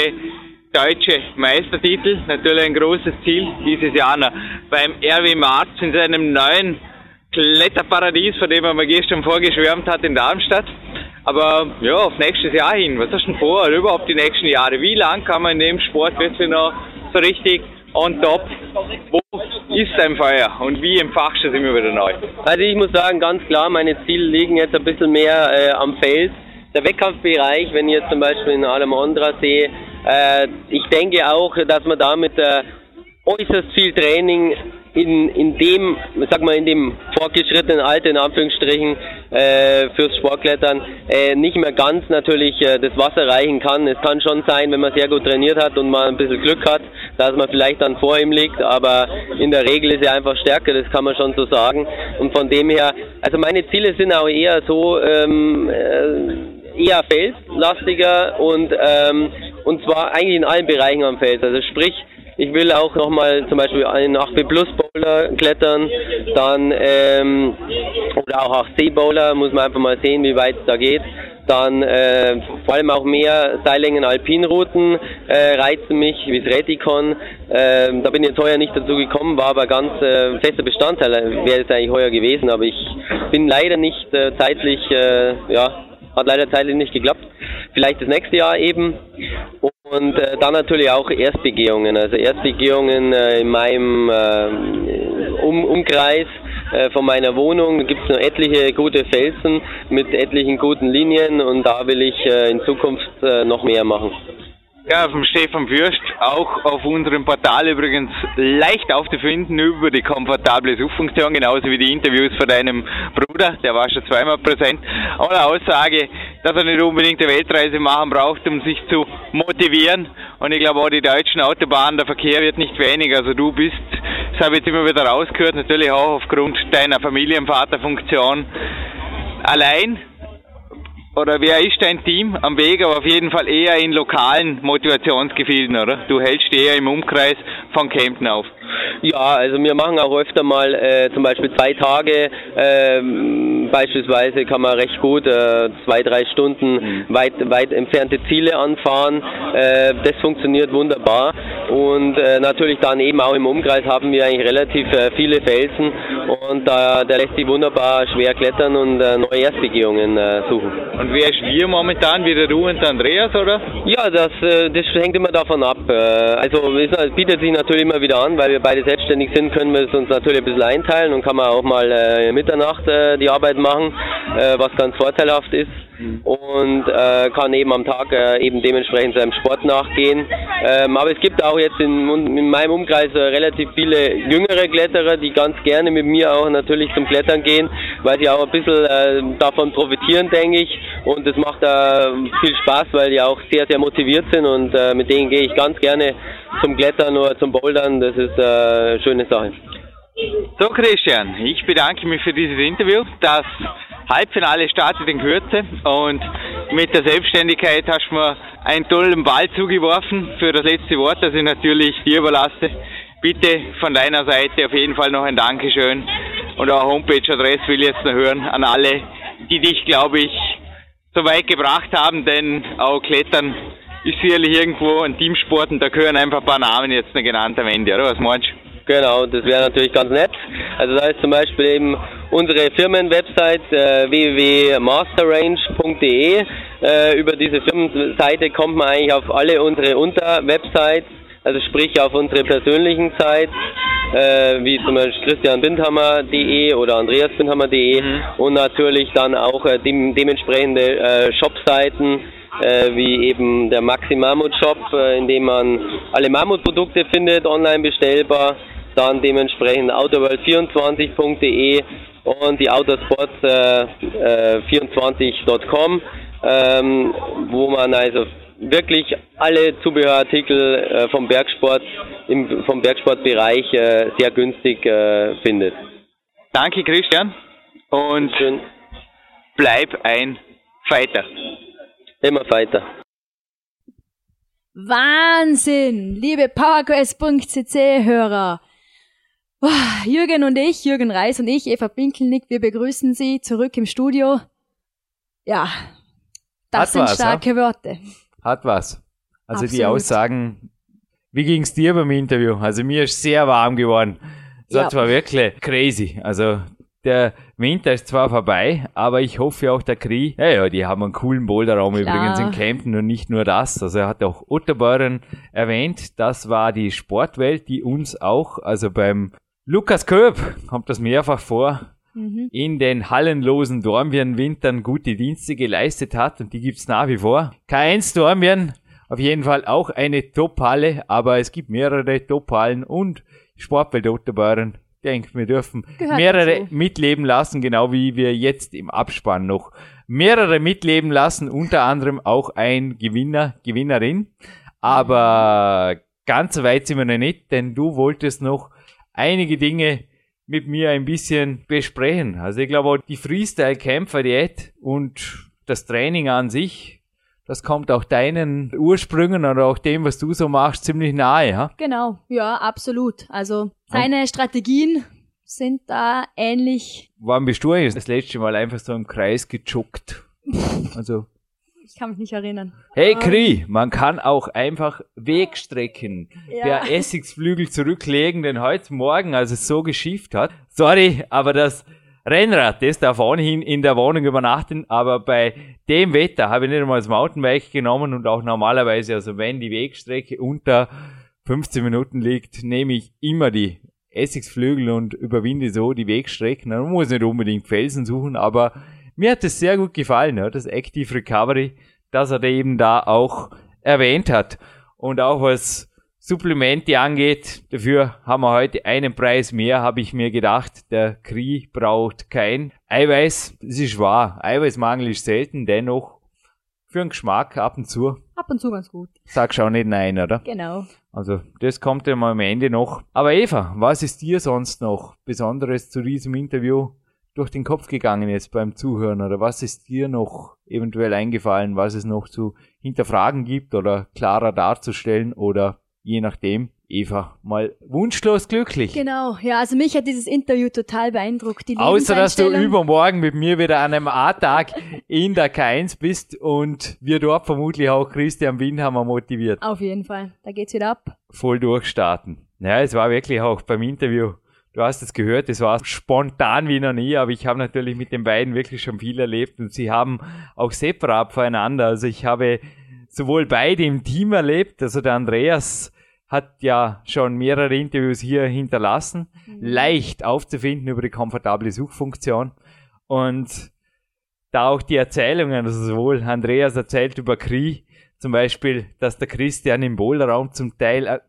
deutsche Meistertitel, natürlich ein großes Ziel dieses Jahr noch beim RW Marz in seinem neuen Kletterparadies, von dem man gestern vorgeschwärmt hat in Darmstadt. Aber ja, auf nächstes Jahr hin. Was hast du denn vor? Oder überhaupt die nächsten Jahre? Wie lang kann man in dem Sport wirklich noch so richtig on top? Wo ist dein Feuer und wie empfachst du es immer wieder neu? Also ich muss sagen, ganz klar, meine Ziele liegen jetzt ein bisschen mehr äh, am Feld. Der Wettkampfbereich, wenn ich jetzt zum Beispiel in Alamondra sehe, äh, ich denke auch, dass man da mit äh, äußerst viel Training in, in dem, sag mal, in dem fortgeschrittenen Alter, in Anführungsstrichen, äh, fürs Sportklettern, äh, nicht mehr ganz natürlich äh, das Wasser reichen kann. Es kann schon sein, wenn man sehr gut trainiert hat und man ein bisschen Glück hat, dass man vielleicht dann vor ihm liegt, aber in der Regel ist er einfach stärker, das kann man schon so sagen. Und von dem her, also meine Ziele sind auch eher so, ähm, äh, eher feldlastiger und ähm, und zwar eigentlich in allen Bereichen am Feld. Also sprich, ich will auch nochmal zum Beispiel einen 8B Plus Bowler klettern, dann ähm, oder auch 8C Bowler, muss man einfach mal sehen, wie weit es da geht. Dann äh, vor allem auch mehr Seillängen Alpinrouten äh, reizen mich, wie das Retikon. Äh, da bin ich jetzt heuer nicht dazu gekommen, war aber ganz äh, fester Bestandteil, wäre es eigentlich heuer gewesen, aber ich bin leider nicht äh, zeitlich, äh, ja, hat leider zeitlich nicht geklappt. Vielleicht das nächste Jahr eben. Und äh, dann natürlich auch Erstbegehungen. Also Erstbegehungen äh, in meinem äh, um Umkreis äh, von meiner Wohnung gibt es noch etliche gute Felsen mit etlichen guten Linien und da will ich äh, in Zukunft äh, noch mehr machen. Ja, vom Stefan Fürst, auch auf unserem Portal übrigens leicht aufzufinden über die komfortable Suchfunktion, genauso wie die Interviews von deinem Bruder, der war schon zweimal präsent. Ohne Aussage, dass er nicht unbedingt eine Weltreise machen braucht, um sich zu motivieren. Und ich glaube auch die deutschen Autobahnen, der Verkehr wird nicht weniger. Also du bist, das habe ich jetzt immer wieder rausgehört, natürlich auch aufgrund deiner Familienvaterfunktion allein oder wer ist dein Team am Weg, aber auf jeden Fall eher in lokalen Motivationsgefilden, oder? Du hältst eher im Umkreis von Kempten auf. Ja, also wir machen auch öfter mal äh, zum Beispiel zwei Tage, äh, beispielsweise kann man recht gut äh, zwei, drei Stunden mhm. weit, weit entfernte Ziele anfahren. Äh, das funktioniert wunderbar und äh, natürlich dann eben auch im Umkreis haben wir eigentlich relativ äh, viele Felsen und da lässt sich wunderbar schwer klettern und äh, neue Erstbegehungen suchen. Und wer ist wir momentan? Wieder du und Andreas, oder? Ja, das, das hängt immer davon ab. Also es bietet sich natürlich immer wieder an, weil wir beide selbstständig sind, können wir es uns natürlich ein bisschen einteilen und kann man auch mal äh, Mitternacht äh, die Arbeit machen, äh, was ganz vorteilhaft ist. und äh, kann eben am Tag äh, eben dementsprechend seinem Sport nachgehen. Ähm, aber es gibt auch jetzt in, in meinem Umkreis äh, relativ viele jüngere Kletterer, die ganz gerne mit mir auch natürlich zum Klettern gehen, weil sie auch ein bisschen äh, davon profitieren, denke ich. Und es macht da viel Spaß, weil die auch sehr, sehr motiviert sind und äh, mit denen gehe ich ganz gerne zum Klettern oder zum Bouldern. Das ist äh, eine schöne Sache. So Christian, ich bedanke mich für dieses Interview. Das Halbfinale startet in Kürze und mit der Selbstständigkeit hast du mir einen tollen Ball zugeworfen für das letzte Wort, das ich natürlich dir überlasse. Bitte von deiner Seite auf jeden Fall noch ein Dankeschön und auch Homepage-Adresse will ich jetzt noch hören an alle, die dich, glaube ich, so weit gebracht haben, denn auch Klettern ist sicherlich irgendwo ein Teamsport und da gehören einfach ein paar Namen jetzt noch genannt am Ende, oder was meinst du? Genau, das wäre natürlich ganz nett. Also da ist zum Beispiel eben unsere Firmenwebsite äh, www.masterrange.de. Äh, über diese Firmenseite kommt man eigentlich auf alle unsere Unterwebsites, also sprich auf unsere persönlichen Sites, äh, wie zum Beispiel christianbindhammer.de oder andreasbindhammer.de mhm. und natürlich dann auch äh, dem, dementsprechende äh, Shopseiten, äh, wie eben der Maxi Mammut Shop, äh, in dem man alle Mammutprodukte findet, online bestellbar dann dementsprechend autoworld24.de und die autosports24.com, äh, äh, ähm, wo man also wirklich alle Zubehörartikel äh, vom Bergsport im, vom Bergsportbereich sehr günstig findet. Danke Christian und Schön. bleib ein Fighter. Immer Fighter. Wahnsinn, liebe PowerQuest.cc Hörer. Jürgen und ich, Jürgen Reis und ich, Eva Pinkelnick, wir begrüßen Sie zurück im Studio. Ja, das Hat sind was, starke ja? Worte. Hat was. Also Absolut. die Aussagen, wie ging's dir beim Interview? Also mir ist sehr warm geworden. Das ja. war wirklich crazy. Also der Winter ist zwar vorbei, aber ich hoffe auch der Krie, ja, ja, die haben einen coolen Boulderraum übrigens in Kempten und nicht nur das. Also er hat auch Otterbeuren erwähnt, das war die Sportwelt, die uns auch, also beim Lukas Köp kommt das mehrfach vor, mhm. in den hallenlosen Dornbirn-Wintern gute Dienste geleistet hat und die gibt's nach wie vor. K1 Dornbirn, auf jeden Fall auch eine Top-Halle, aber es gibt mehrere Top-Hallen und Sportwelt Otterbeuren. Ich denke, wir dürfen Gehört mehrere dazu. mitleben lassen, genau wie wir jetzt im Abspann noch mehrere mitleben lassen, unter anderem auch ein Gewinner, Gewinnerin. Aber ganz so weit sind wir noch nicht, denn du wolltest noch einige Dinge mit mir ein bisschen besprechen. Also ich glaube die Freestyle-Kämpfer-Diät und das Training an sich, das kommt auch deinen Ursprüngen oder auch dem, was du so machst, ziemlich nahe. Ha? Genau, ja, absolut. Also seine Strategien sind da ähnlich. Wann bist du eigentlich das letzte Mal einfach so im Kreis gejuckt? Also ich kann mich nicht erinnern. Hey Kri, man kann auch einfach Wegstrecken ja. der Essigsflügel zurücklegen, den heute Morgen, als es so geschifft hat. Sorry, aber das Rennrad, das darf ohnehin in der Wohnung übernachten, aber bei dem Wetter habe ich nicht einmal das Mountainbike genommen und auch normalerweise, also wenn die Wegstrecke unter 15 Minuten liegt, nehme ich immer die Essigsflügel und überwinde so die Wegstrecken. Man muss nicht unbedingt Felsen suchen, aber mir hat es sehr gut gefallen, das Active Recovery, dass er eben da auch erwähnt hat. Und auch was Supplemente angeht, dafür haben wir heute einen Preis mehr, habe ich mir gedacht. Der Kri braucht kein Eiweiß. Das ist wahr. Eiweißmangel ist selten, dennoch für den Geschmack ab und zu. Ab und zu ganz gut. Sagst auch nicht nein, oder? Genau. Also, das kommt ja mal am Ende noch. Aber Eva, was ist dir sonst noch Besonderes zu diesem Interview durch den Kopf gegangen jetzt beim Zuhören oder was ist dir noch eventuell eingefallen, was es noch zu hinterfragen gibt oder klarer darzustellen oder je nachdem, Eva, mal wunschlos glücklich. Genau, ja, also mich hat dieses Interview total beeindruckt. Die Außer, dass du übermorgen mit mir wieder an einem A-Tag in der K1 bist und wir dort vermutlich auch Christian Windhammer motiviert. Auf jeden Fall, da geht's wieder ab. Voll durchstarten. Ja, es war wirklich auch beim Interview Du hast es gehört, es war spontan wie noch nie, aber ich habe natürlich mit den beiden wirklich schon viel erlebt und sie haben auch separat voreinander. Also ich habe sowohl beide im Team erlebt, also der Andreas hat ja schon mehrere Interviews hier hinterlassen, mhm. leicht aufzufinden über die komfortable Suchfunktion. Und da auch die Erzählungen, also sowohl Andreas erzählt über Kri, zum Beispiel, dass der Christian im Boulderraum zum Teil, äh,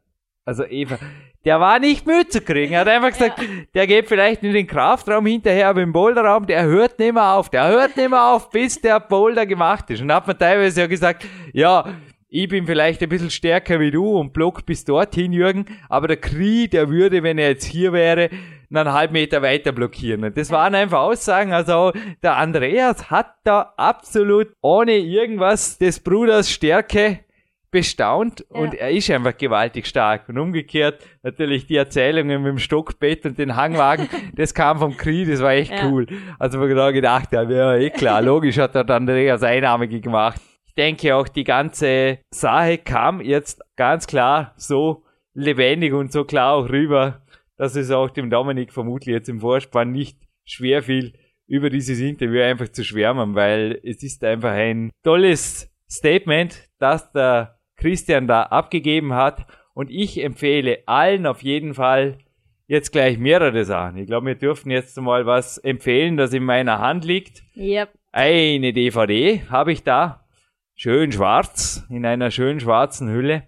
also Eva, der war nicht müde zu kriegen. Er hat einfach gesagt, ja. der geht vielleicht in den Kraftraum hinterher, aber im Boulderraum, der hört nicht mehr auf. Der hört nicht mehr auf, bis der Boulder gemacht ist. Und hat man teilweise ja gesagt, ja, ich bin vielleicht ein bisschen stärker wie du und block bis dorthin, Jürgen, aber der Kri, der würde, wenn er jetzt hier wäre, einen halben Meter weiter blockieren. Und das waren einfach Aussagen, also der Andreas hat da absolut ohne irgendwas des Bruders Stärke bestaunt ja. und er ist einfach gewaltig stark. Und umgekehrt natürlich die Erzählungen mit dem Stockbett und den Hangwagen, das kam vom Krieg, das war echt ja. cool. Also wir genau gedacht haben, ja eh klar, logisch hat er dann Andreas Einnahmige gemacht ich denke auch, die ganze Sache kam jetzt ganz klar so lebendig und so klar auch rüber, dass es auch dem Dominik vermutlich jetzt im Vorspann nicht schwer fiel, über dieses Interview einfach zu schwärmen, weil es ist einfach ein tolles Statement, das der Christian da abgegeben hat und ich empfehle allen auf jeden Fall jetzt gleich mehrere Sachen. Ich glaube, wir dürfen jetzt mal was empfehlen, das in meiner Hand liegt. Yep. Eine DVD habe ich da schön schwarz, in einer schön schwarzen Hülle.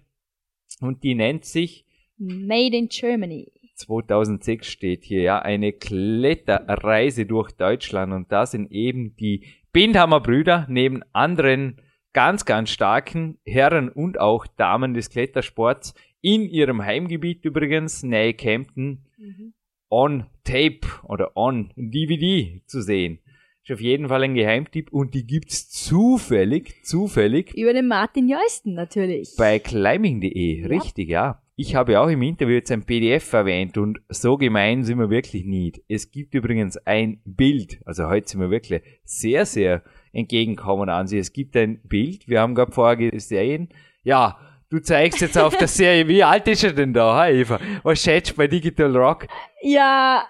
Und die nennt sich Made in Germany. 2006 steht hier, ja, eine Kletterreise durch Deutschland. Und da sind eben die Bindhammer Brüder neben anderen ganz, ganz starken Herren und auch Damen des Klettersports in ihrem Heimgebiet übrigens, nahe Kempten, mhm. on Tape oder on DVD zu sehen. Ist auf jeden Fall ein Geheimtipp und die gibt's zufällig, zufällig. Über den Martin Jeusten natürlich. Bei climbing.de, ja. richtig, ja. Ich habe auch im Interview jetzt ein PDF erwähnt und so gemein sind wir wirklich nicht. Es gibt übrigens ein Bild, also heute sind wir wirklich sehr, sehr entgegenkommen an sie. Es gibt ein Bild, wir haben gerade vorher gesehen, ja, Du zeigst jetzt auf der Serie, wie alt ist er denn da, Eva? Was schätzt du bei Digital Rock? Ja,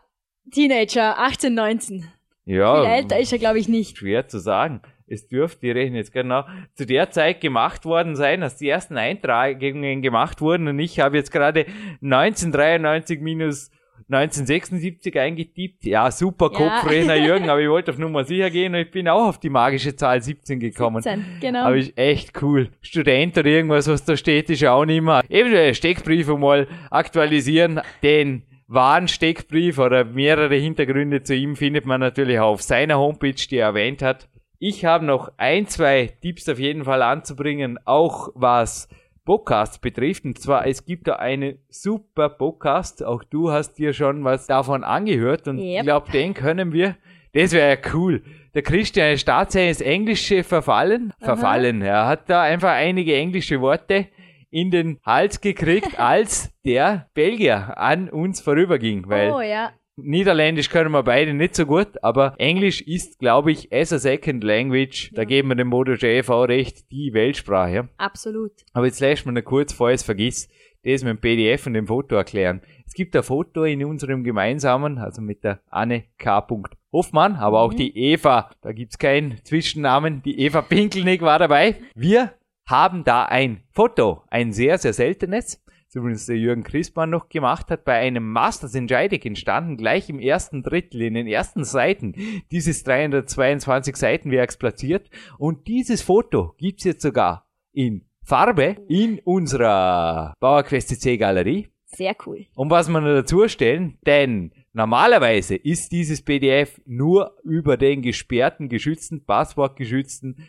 Teenager, 18, 19. Ja. Viel älter ist er, glaube ich, nicht. Schwer zu sagen. Es dürfte, ich rechne jetzt genau, zu der Zeit gemacht worden sein, als die ersten Eintragungen gemacht wurden und ich habe jetzt gerade 1993 minus 1976 eingetippt. Ja, super ja. Jürgen, aber ich wollte auf Nummer sicher gehen und ich bin auch auf die magische Zahl 17 gekommen. 17, genau. Aber ist echt cool. Student oder irgendwas, was da steht, ist auch nicht mehr. Eben Steckbriefe mal aktualisieren, denn Warnsteckbrief oder mehrere Hintergründe zu ihm findet man natürlich auf seiner Homepage, die er erwähnt hat. Ich habe noch ein, zwei Tipps auf jeden Fall anzubringen, auch was Podcasts betrifft. Und zwar, es gibt da einen super Podcast. Auch du hast dir schon was davon angehört und yep. ich glaube, den können wir. Das wäre ja cool. Der Christian ist tatsächlich ins Englische verfallen. Aha. Verfallen. Er hat da einfach einige englische Worte in den Hals gekriegt, als der Belgier an uns vorüberging, weil oh, ja. Niederländisch können wir beide nicht so gut, aber Englisch ist, glaube ich, as a second language, ja. da geben wir dem Modo JV recht, die Weltsprache. Absolut. Aber jetzt lässt man kurz, vor es vergisst, das mit dem PDF und dem Foto erklären. Es gibt ein Foto in unserem gemeinsamen, also mit der Anne K. Hoffmann, aber auch mhm. die Eva, da gibt's keinen Zwischennamen, die Eva Pinkelnick war dabei. Wir haben da ein Foto, ein sehr, sehr seltenes, es der Jürgen Christmann noch gemacht hat, bei einem Masters in Scheidegg entstanden, gleich im ersten Drittel, in den ersten Seiten dieses 322 Seitenwerks platziert. Und dieses Foto gibt's jetzt sogar in Farbe in unserer Bauerquest C Galerie. Sehr cool. Und was man dazu stellen, denn normalerweise ist dieses PDF nur über den gesperrten, geschützten, passwortgeschützten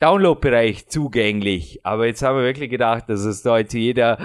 Download-Bereich zugänglich. Aber jetzt haben wir wirklich gedacht, dass es da jetzt jeder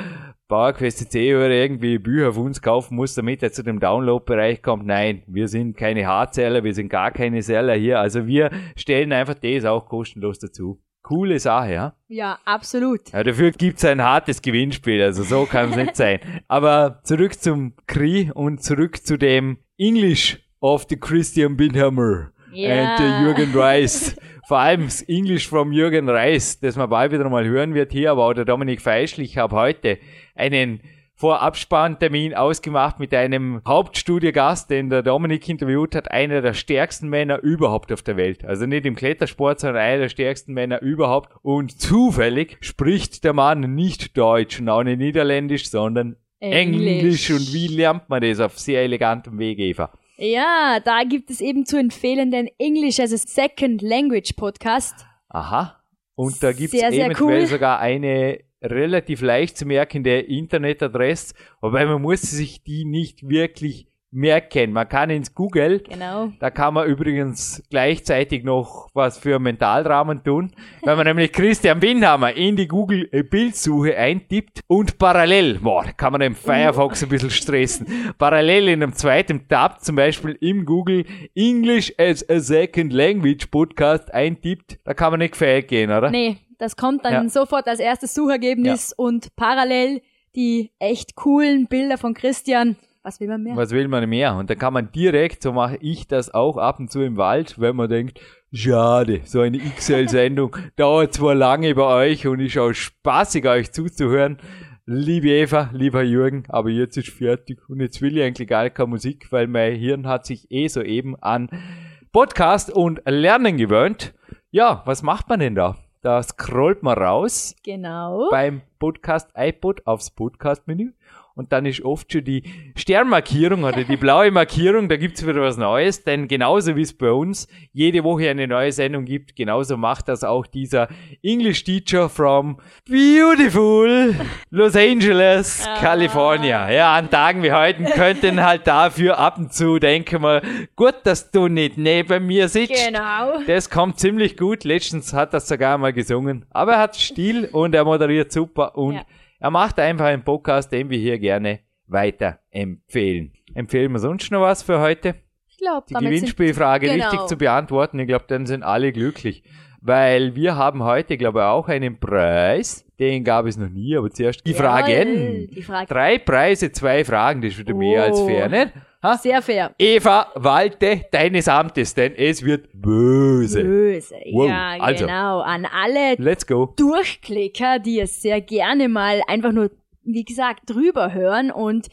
PowerQuest C oder irgendwie Bücher auf uns kaufen muss, damit er zu dem Download-Bereich kommt. Nein, wir sind keine Hardseller, wir sind gar keine Seller hier. Also wir stellen einfach das auch kostenlos dazu. Coole Sache, ja? Ja, absolut. Ja, dafür gibt's ein hartes Gewinnspiel, also so kann es nicht sein. Aber zurück zum Kri und zurück zu dem English of the Christian Binhammer yeah. and the Jürgen Rice. vor allem das English from Jürgen Reis, das man bald wieder mal hören wird hier, aber auch der Dominik Feischl. Ich habe heute einen Vorabspanntermin ausgemacht mit einem Hauptstudiogast, den der Dominik interviewt hat, einer der stärksten Männer überhaupt auf der Welt. Also nicht im Klettersport, sondern einer der stärksten Männer überhaupt. Und zufällig spricht der Mann nicht Deutsch und auch nicht Niederländisch, sondern Englisch. Englisch. Und wie lernt man das auf sehr elegantem Weg, Eva? Ja, da gibt es eben zu empfehlen den English as a Second Language Podcast. Aha. Und da gibt es eventuell cool. sogar eine relativ leicht zu merkende Internetadresse, wobei man muss sich die nicht wirklich merken. Man kann ins Google, Genau. da kann man übrigens gleichzeitig noch was für Mentalrahmen tun, wenn man nämlich Christian Windhammer in die Google Bildsuche eintippt und parallel, boah, kann man den Firefox ein bisschen stressen, parallel in einem zweiten Tab zum Beispiel im Google English as a Second Language Podcast eintippt, da kann man nicht gefällt gehen, oder? Nee, das kommt dann Ja. sofort als erstes Suchergebnis und parallel die echt coolen Bilder von Christian. Was will man mehr? Was will man mehr? Und dann kann man direkt, so mache ich das auch ab und zu im Wald, wenn man denkt, schade, so eine XL-Sendung dauert zwar lange bei euch und ist auch spaßig, euch zuzuhören. Liebe Eva, lieber Jürgen, aber jetzt ist fertig und jetzt will ich eigentlich gar keine Musik, weil mein Hirn hat sich eh soeben an Podcast und Lernen gewöhnt. Ja, was macht man denn da? Da scrollt man raus Genau. beim Podcast iPod aufs Podcast-Menü und dann ist oft schon die Sternmarkierung oder die blaue Markierung, da gibt's wieder was Neues, denn genauso wie es bei uns jede Woche eine neue Sendung gibt, genauso macht das auch dieser English Teacher from beautiful Los Angeles, California. Ja, an Tagen wie heute könnten halt dafür ab und zu denken wir, gut, dass du nicht neben mir sitzt. Genau. Das kommt ziemlich gut. Letztens hat er sogar mal gesungen. Aber er hat Stil und er moderiert super und Ja. Er macht einfach einen Podcast, den wir hier gerne weiter empfehlen. Empfehlen wir sonst noch was für heute? Ich glaube, Die Gewinnspielfrage Genau. richtig zu beantworten. Ich glaube, dann sind alle glücklich. Weil wir haben heute, glaube ich, auch einen Preis. Den gab es noch nie, aber zuerst die Fragen. Die Frage. Drei Preise, zwei Fragen, das ist wieder mehr als Oh. fair, ne? Ha? Sehr fair. Eva, walte deines Amtes, denn es wird böse. Böse. Wow, Ja, also. genau. An alle Let's go. Durchklicker, die es sehr gerne mal einfach nur, wie gesagt, drüber hören und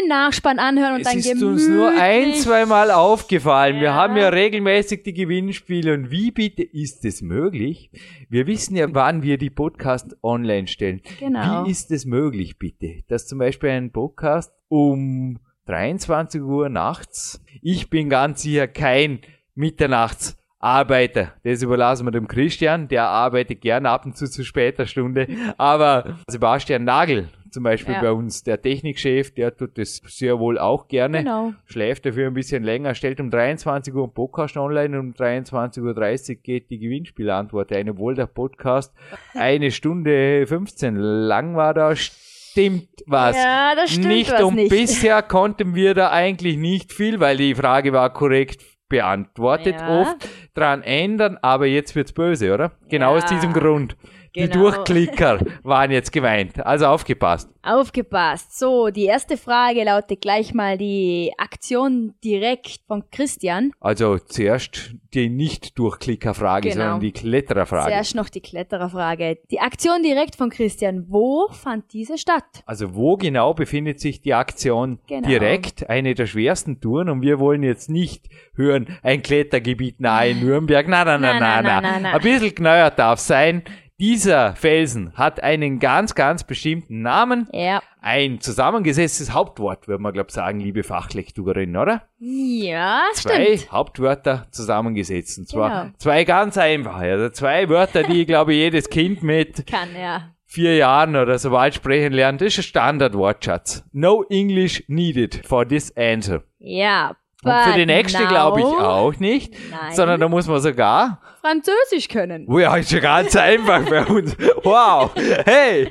den Nachspann anhören und Es dann ist gemütlich. uns nur ein, zweimal aufgefallen. Wir Ja. haben ja regelmäßig die Gewinnspiele und wie bitte ist es möglich? Wir wissen ja, wann wir die Podcast online stellen. Genau. Wie ist es möglich, bitte, dass zum Beispiel ein Podcast um 23 Uhr nachts, ich bin ganz sicher kein Mitternachtsarbeiter. Das überlassen wir dem Christian, der arbeitet gern ab und zu zu später Stunde. Aber Sebastian Nagel zum Beispiel Ja. bei uns, der Technikchef, der tut das sehr wohl auch gerne Genau. schläft dafür ein bisschen länger, stellt um 23 Uhr einen Podcast online und um 23.30 Uhr geht die Gewinnspielantwort ein, obwohl der Podcast eine Stunde 15 lang war, da stimmt was. Ja, das stimmt nicht was und nicht. bisher konnten wir da eigentlich nicht viel, weil die Frage war korrekt beantwortet, Ja. oft dran ändern, aber jetzt wird's böse, oder? Genau Ja. aus diesem Grund. Die Genau. Durchklicker waren jetzt gemeint. Also aufgepasst. Aufgepasst. So, die erste Frage lautet gleich mal die Aktion direkt von Christian. Also zuerst die Nicht-Durchklicker-Frage, Genau. sondern die Klettererfrage. Zuerst noch die Klettererfrage. Die Aktion direkt von Christian. Wo fand diese statt? Also wo genau befindet sich die Aktion Genau. direkt? Eine der schwersten Touren und wir wollen jetzt nicht hören, ein Klettergebiet nahe Nürnberg. Na, na, na, Na, na, na, na. na, na, na. Ein bisschen genauer darf sein. Dieser Felsen hat einen ganz, ganz bestimmten Namen. Ja. Ein zusammengesetztes Hauptwort, würde man, glaube sagen, liebe Fachlektorin, oder? Ja, Zwei stimmt. Hauptwörter zusammengesetzt. Und zwar Genau. zwei ganz einfache. Also zwei Wörter, die, glaube ich, jedes Kind mit Kann, ja. vier Jahren oder so bald sprechen lernt, das ist ein Standardwortschatz. No English needed for this answer. Ja. Und für but die nächste now glaube ich auch nicht, Nein. sondern da muss man sogar, Französisch können. oh ja, ist ja ganz einfach bei uns. Wow, hey,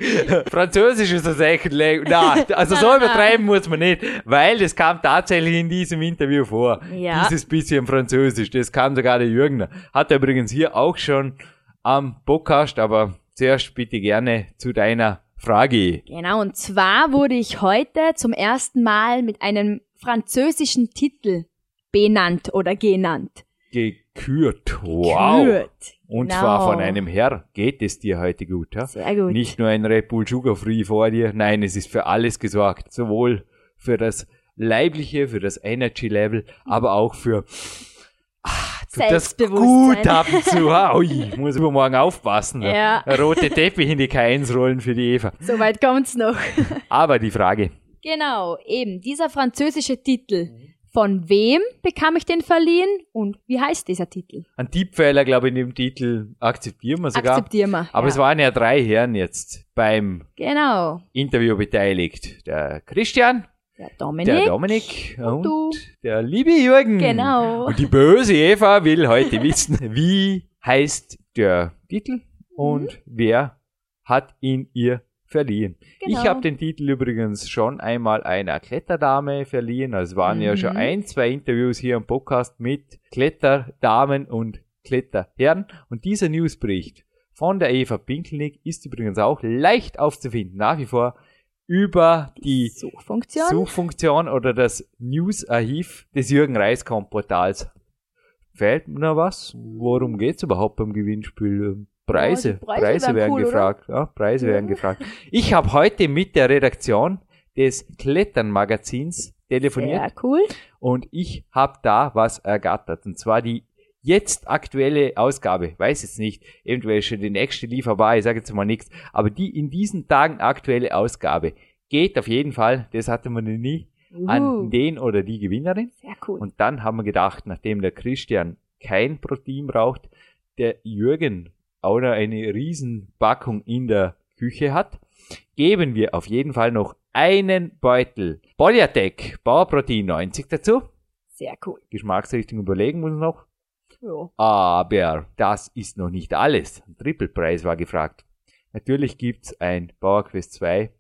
Französisch ist das echt Language. Na, also so übertreiben muss man nicht, weil das kam tatsächlich in diesem Interview vor. Ja. Dieses bisschen Französisch, das kam sogar der Jürgen. Hat er übrigens hier auch schon am Podcast, aber zuerst bitte gerne zu deiner Frage. Genau, und zwar wurde ich heute zum ersten Mal mit einem französischen Titel benannt oder genannt. gekürt. Wow. Gekürt. Und Genau. zwar von einem Herr. Geht es dir heute gut? Ja? Sehr gut. Nicht nur ein Red Bull Sugar Free vor dir. Nein, es ist für alles gesorgt. Sowohl für das Leibliche, für das Energy Level, aber auch für ah, tut das gut ab und zu. Ah, Ui, ich muss übermorgen aufpassen. Ja. Der Rote Teppich in die K1 rollen für die Eva. Soweit kommt's noch. Aber die Frage. Genau, eben dieser französische Titel Von wem bekam ich den verliehen und wie heißt dieser Titel? Ein Tippfehler, glaube ich, in dem Titel akzeptieren wir sogar. Akzeptieren wir. Aber ja. es waren ja drei Herren jetzt beim Genau. Interview beteiligt. Der Christian, Der Dominik. der Dominik und, du. der liebe Jürgen. Genau. Und die böse Eva will heute wissen, wie heißt der Titel und wer hat ihn ihr verliehen. Genau. Ich habe den Titel übrigens schon einmal einer Kletterdame verliehen. Es waren ja schon Mhm. ein, zwei Interviews hier im Podcast mit Kletterdamen und Kletterherren. Und dieser Newsbericht von der Eva Pinkelnick ist übrigens auch leicht aufzufinden, nach wie vor über die Suchfunktion. Suchfunktion oder das News-Archiv des Jürgen Reiskamp Portals. Fällt mir noch was? Worum geht's überhaupt beim Gewinnspiel? Preise. Ja, die Preise Preise, werden cool, oder? gefragt. Ja, Preise Ja. werden gefragt. Ich habe heute mit der Redaktion des Klettern-Magazins telefoniert Sehr cool. und ich habe da was ergattert. Und zwar die jetzt aktuelle Ausgabe. Weiß jetzt nicht, eventuell schon die nächste lieferbar, ich sage jetzt mal nichts. Aber die in diesen Tagen aktuelle Ausgabe geht auf jeden Fall, das hatte man noch nie, an Uh, den oder die Gewinnerin. sehr cool. Und dann haben wir gedacht, nachdem der Christian kein Protein braucht, der Jürgen auch noch eine Riesenpackung in der Küche hat, geben wir auf jeden Fall noch einen Beutel Polyatec Bauerprotein 90 dazu. Sehr cool. Geschmacksrichtung überlegen muss noch. Ja. Aber das ist noch nicht alles. Ein Trippelpreis war gefragt. Natürlich gibt's ein PowerQuest 2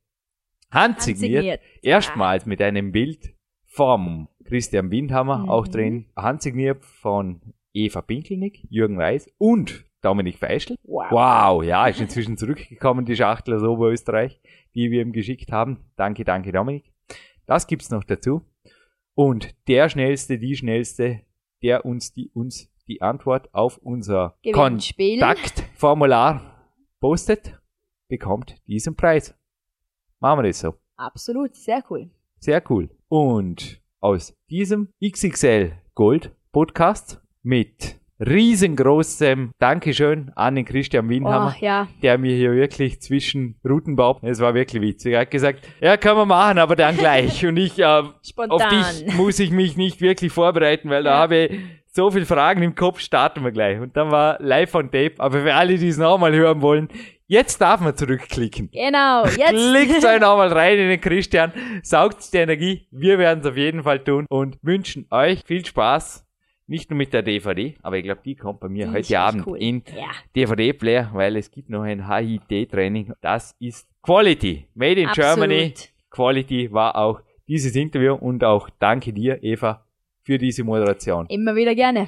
handsigniert. Handsigniert. Erstmals mit einem Bild vom Christian Windhammer, Mhm. auch drin, handsigniert von Eva Pinkelnick, Jürgen Reis und Dominik Feischl. Wow. Wow, ja, ist inzwischen zurückgekommen, die Schachtel aus Oberösterreich, die wir ihm geschickt haben. Danke, danke, Dominik. Das gibt's noch dazu. Und der Schnellste, die Schnellste, der uns die, uns die Antwort auf unser. Kontaktformular postet, bekommt diesen Preis. Machen wir das so. Absolut, sehr cool. Sehr cool. Und aus diesem XXL Gold Podcast mit riesengroßem Dankeschön an den Christian Winhammer, Oh, ja. der mir hier wirklich zwischen Rutenbaum, es war wirklich witzig, er hat gesagt, ja, können wir machen, aber dann gleich. Und ich, äh, auf dich muss ich mich nicht wirklich vorbereiten, weil da Ja. habe ich so viele Fragen im Kopf, starten wir gleich. Und dann war live on tape, aber für alle, die es nochmal hören wollen, jetzt darf man zurückklicken. Genau, jetzt. Klickt euch nochmal rein in den Christian, saugt die Energie. Wir werden es auf jeden Fall tun und wünschen euch viel Spaß. Nicht nur mit der DVD, aber ich glaube, die kommt bei mir Die heute Abend cool. in Ja. DVD-Player, weil es gibt noch ein HIT-Training. Das ist Quality. Made in Absolut. Germany. Quality war auch dieses Interview und auch danke dir, Eva, für diese Moderation. Immer wieder gerne.